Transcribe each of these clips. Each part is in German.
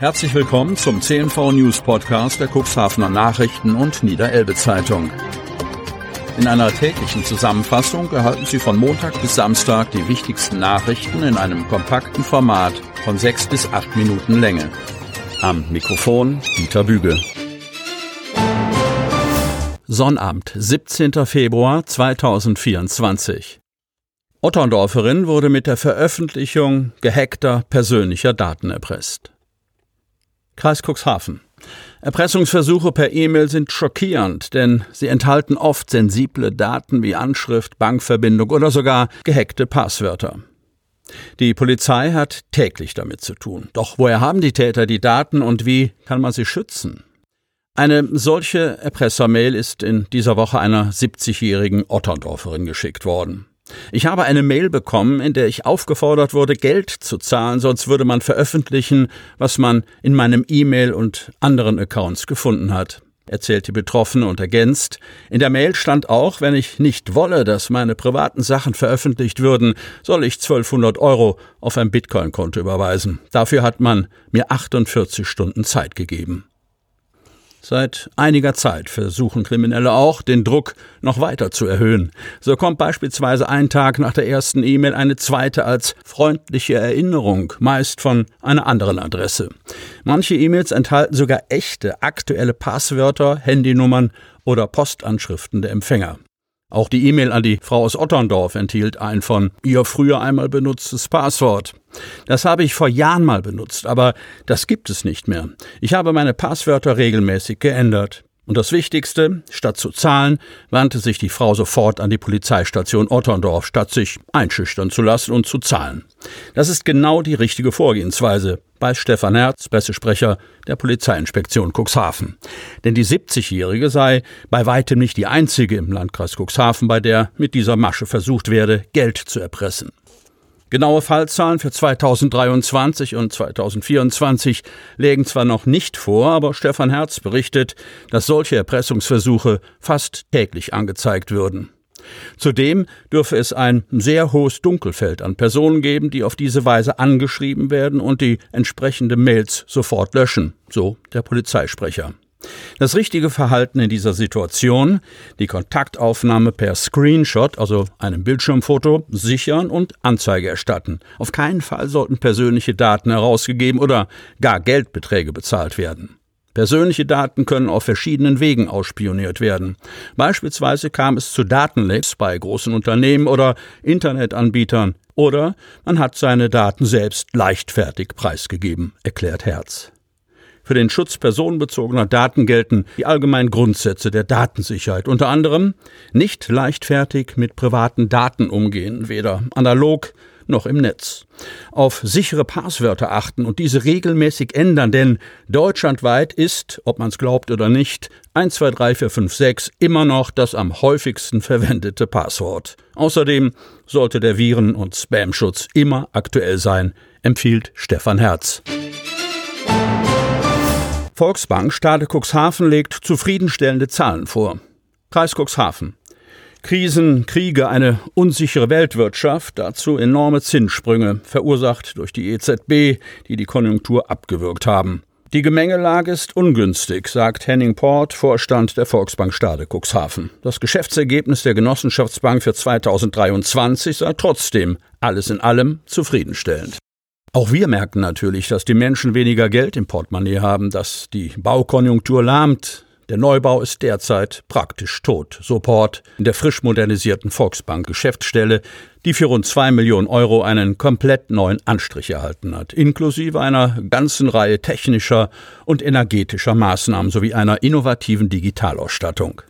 Herzlich willkommen zum CNV News Podcast der Cuxhavener Nachrichten und Niederelbe Zeitung. In einer täglichen Zusammenfassung erhalten Sie von Montag bis Samstag die wichtigsten Nachrichten in einem kompakten Format von sechs bis acht Minuten Länge. Am Mikrofon Dieter Bügel. Sonnabend, 17. Februar 2024. Otterndorferin wurde mit der Veröffentlichung gehackter persönlicher Daten erpresst. Kreis Cuxhaven. Erpressungsversuche per E-Mail sind schockierend, denn sie enthalten oft sensible Daten wie Anschrift, Bankverbindung oder sogar gehackte Passwörter. Die Polizei hat täglich damit zu tun. Doch woher haben die Täter die Daten und wie kann man sie schützen? Eine solche Erpressermail ist in dieser Woche einer 70-jährigen Otterndorferin geschickt worden. Ich habe eine Mail bekommen, in der ich aufgefordert wurde, Geld zu zahlen, sonst würde man veröffentlichen, was man in meinem E-Mail und anderen Accounts gefunden hat erzählt die Betroffene und ergänzt, in der Mail stand auch, wenn ich nicht wolle, dass meine privaten Sachen veröffentlicht würden, soll ich 1200 Euro auf ein Bitcoin-Konto überweisen. Dafür hat man mir 48 Stunden Zeit gegeben. Seit einiger Zeit versuchen Kriminelle auch, den Druck noch weiter zu erhöhen. So kommt beispielsweise ein Tag nach der ersten E-Mail eine zweite als freundliche Erinnerung, meist von einer anderen Adresse. Manche E-Mails enthalten sogar echte, aktuelle Passwörter, Handynummern oder Postanschriften der Empfänger. Auch die E-Mail an die Frau aus Otterndorf enthielt ein von ihr früher einmal benutztes Passwort. Das habe ich vor Jahren mal benutzt, aber das gibt es nicht mehr. Ich habe meine Passwörter regelmäßig geändert. Und das Wichtigste, statt zu zahlen, wandte sich die Frau sofort an die Polizeistation Otterndorf, statt sich einschüchtern zu lassen und zu zahlen. Das ist genau die richtige Vorgehensweise bei Stefan Herz, Pressesprecher der Polizeiinspektion Cuxhaven. Denn die 70-Jährige sei bei weitem nicht die einzige im Landkreis Cuxhaven, bei der mit dieser Masche versucht werde, Geld zu erpressen. Genaue Fallzahlen für 2023 und 2024 legen zwar noch nicht vor, aber Stefan Herz berichtet, dass solche Erpressungsversuche fast täglich angezeigt würden. Zudem dürfe es ein sehr hohes Dunkelfeld an Personen geben, die auf diese Weise angeschrieben werden und die entsprechende Mails sofort löschen, so der Polizeisprecher. Das richtige Verhalten in dieser Situation, die Kontaktaufnahme per Screenshot, also einem Bildschirmfoto, sichern und Anzeige erstatten. Auf keinen Fall sollten persönliche Daten herausgegeben oder gar Geldbeträge bezahlt werden. Persönliche Daten können auf verschiedenen Wegen ausspioniert werden. Beispielsweise kam es zu Datenlecks bei großen Unternehmen oder Internetanbietern oder man hat seine Daten selbst leichtfertig preisgegeben, erklärt Herz. Für den Schutz personenbezogener Daten gelten die allgemeinen Grundsätze der Datensicherheit, unter anderem nicht leichtfertig mit privaten Daten umgehen, weder analog noch im Netz. Auf sichere Passwörter achten und diese regelmäßig ändern, denn deutschlandweit ist, ob man es glaubt oder nicht, 123456 immer noch das am häufigsten verwendete Passwort. Außerdem sollte der Viren- und Spam-Schutz immer aktuell sein, empfiehlt Stefan Herz. Volksbank Stade Cuxhaven legt zufriedenstellende Zahlen vor. Kreis Cuxhaven. Krisen, Kriege, eine unsichere Weltwirtschaft, dazu enorme Zinssprünge, verursacht durch die EZB, die die Konjunktur abgewürgt haben. Die Gemengelage ist ungünstig, sagt Henning Port, Vorstand der Volksbank Stade Cuxhaven. Das Geschäftsergebnis der Genossenschaftsbank für 2023 sei trotzdem alles in allem zufriedenstellend. Auch wir merken natürlich, dass die Menschen weniger Geld im Portemonnaie haben, dass die Baukonjunktur lahmt. Der Neubau ist derzeit praktisch tot, so Port in der frisch modernisierten Volksbank Geschäftsstelle, die für rund zwei Millionen Euro einen komplett neuen Anstrich erhalten hat, inklusive einer ganzen Reihe technischer und energetischer Maßnahmen sowie einer innovativen Digitalausstattung.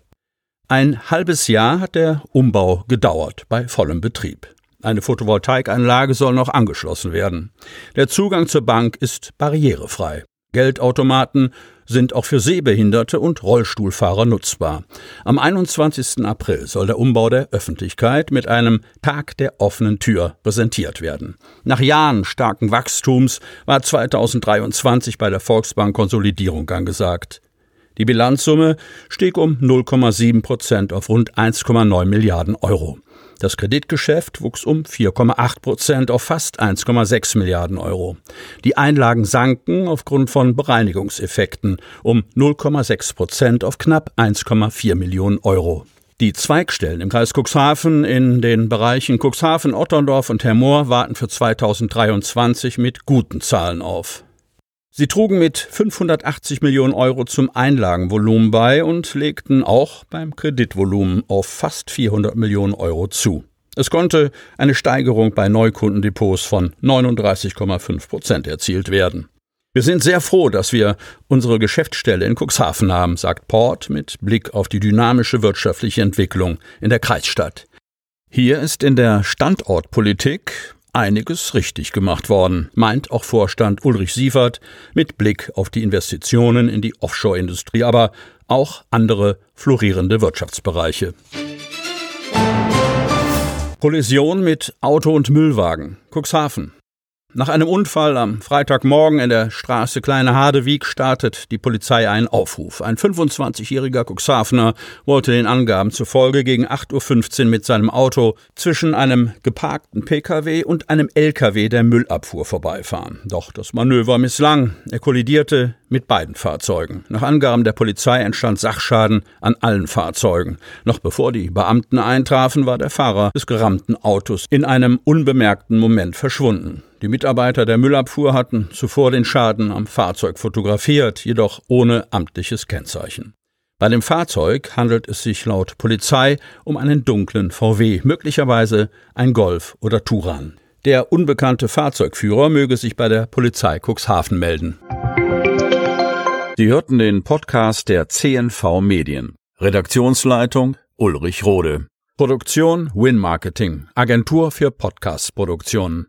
Ein halbes Jahr hat der Umbau gedauert bei vollem Betrieb. Eine Photovoltaikanlage soll noch angeschlossen werden. Der Zugang zur Bank ist barrierefrei. Geldautomaten sind auch für Sehbehinderte und Rollstuhlfahrer nutzbar. Am 21. April soll der Umbau der Öffentlichkeit mit einem Tag der offenen Tür präsentiert werden. Nach Jahren starken Wachstums war 2023 bei der Volksbank Konsolidierung angesagt. Die Bilanzsumme stieg um 0,7 Prozent auf rund 1,9 Milliarden Euro. Das Kreditgeschäft wuchs um 4,8 Prozent auf fast 1,6 Milliarden Euro. Die Einlagen sanken aufgrund von Bereinigungseffekten um 0,6 Prozent auf knapp 1,4 Millionen Euro. Die Zweigstellen im Kreis Cuxhaven in den Bereichen Cuxhaven, Otterndorf und Hermoor warten für 2023 mit guten Zahlen auf. Sie trugen mit 580 Millionen Euro zum Einlagenvolumen bei und legten auch beim Kreditvolumen auf fast 400 Millionen Euro zu. Es konnte eine Steigerung bei Neukundendepots von 39,5 Prozent erzielt werden. Wir sind sehr froh, dass wir unsere Geschäftsstelle in Cuxhaven haben, sagt Port mit Blick auf die dynamische wirtschaftliche Entwicklung in der Kreisstadt. Hier ist in der Standortpolitik einiges richtig gemacht worden, meint auch Vorstand Ulrich Sievert mit Blick auf die Investitionen in die Offshore-Industrie, aber auch andere florierende Wirtschaftsbereiche. Kollision mit Auto und Müllwagen. Cuxhaven. Nach einem Unfall am Freitagmorgen in der Straße Kleine Hadewieg startet die Polizei einen Aufruf. Ein 25-jähriger Cuxhavener wollte den Angaben zufolge gegen 8.15 Uhr mit seinem Auto zwischen einem geparkten Pkw und einem Lkw der Müllabfuhr vorbeifahren. Doch das Manöver misslang. Er kollidierte mit beiden Fahrzeugen. Nach Angaben der Polizei entstand Sachschaden an allen Fahrzeugen. Noch bevor die Beamten eintrafen, war der Fahrer des gerammten Autos in einem unbemerkten Moment verschwunden. Die Mitarbeiter der Müllabfuhr hatten zuvor den Schaden am Fahrzeug fotografiert, jedoch ohne amtliches Kennzeichen. Bei dem Fahrzeug handelt es sich laut Polizei um einen dunklen VW, möglicherweise ein Golf oder Turan. Der unbekannte Fahrzeugführer möge sich bei der Polizei Cuxhaven melden. Sie hörten den Podcast der CNV Medien. Redaktionsleitung Ulrich Rode. Produktion Win Marketing, Agentur für Podcast-Produktionen.